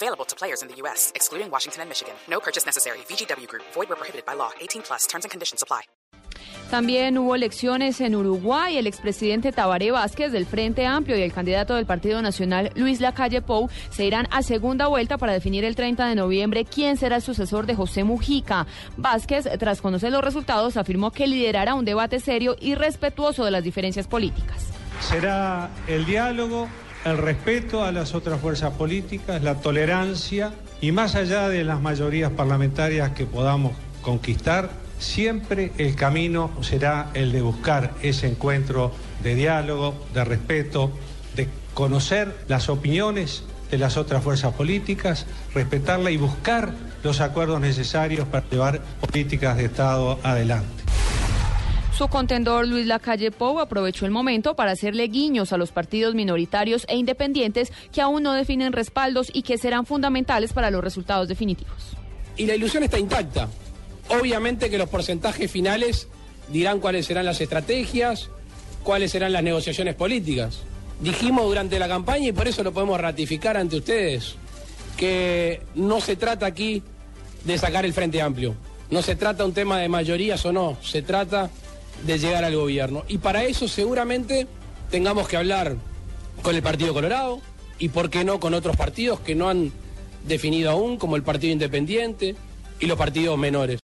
Available to players in the U.S., excluding Washington and Michigan. No purchase necessary. VGW Group. Void where prohibited by law. 18 plus. Terms and conditions apply. También hubo elecciones en Uruguay. El expresidente Tabaré Vázquez del Frente Amplio y el candidato del Partido Nacional Luis Lacalle Pou se irán a segunda vuelta para definir el 30 de noviembre quién será el sucesor de José Mujica. Vázquez, tras conocer los resultados, afirmó que liderará un debate serio y respetuoso de las diferencias políticas. Será el diálogo, el respeto a las otras fuerzas políticas, la tolerancia y más allá de las mayorías parlamentarias que podamos conquistar, siempre el camino será el de buscar ese encuentro de diálogo, de respeto, de conocer las opiniones de las otras fuerzas políticas, respetarla y buscar los acuerdos necesarios para llevar políticas de Estado adelante. Su contendor Luis Lacalle Pou aprovechó el momento para hacerle guiños a los partidos minoritarios e independientes que aún no definen respaldos y que serán fundamentales para los resultados definitivos. Y la ilusión está intacta. Obviamente que los porcentajes finales dirán cuáles serán las estrategias, cuáles serán las negociaciones políticas. Dijimos durante la campaña y por eso lo podemos ratificar ante ustedes, que no se trata aquí de sacar el Frente Amplio. No se trata un tema de mayorías o no, se trata de llegar al gobierno. Y para eso seguramente tengamos que hablar con el Partido Colorado y, por qué no, con otros partidos que no han definido aún, como el Partido Independiente y los partidos menores.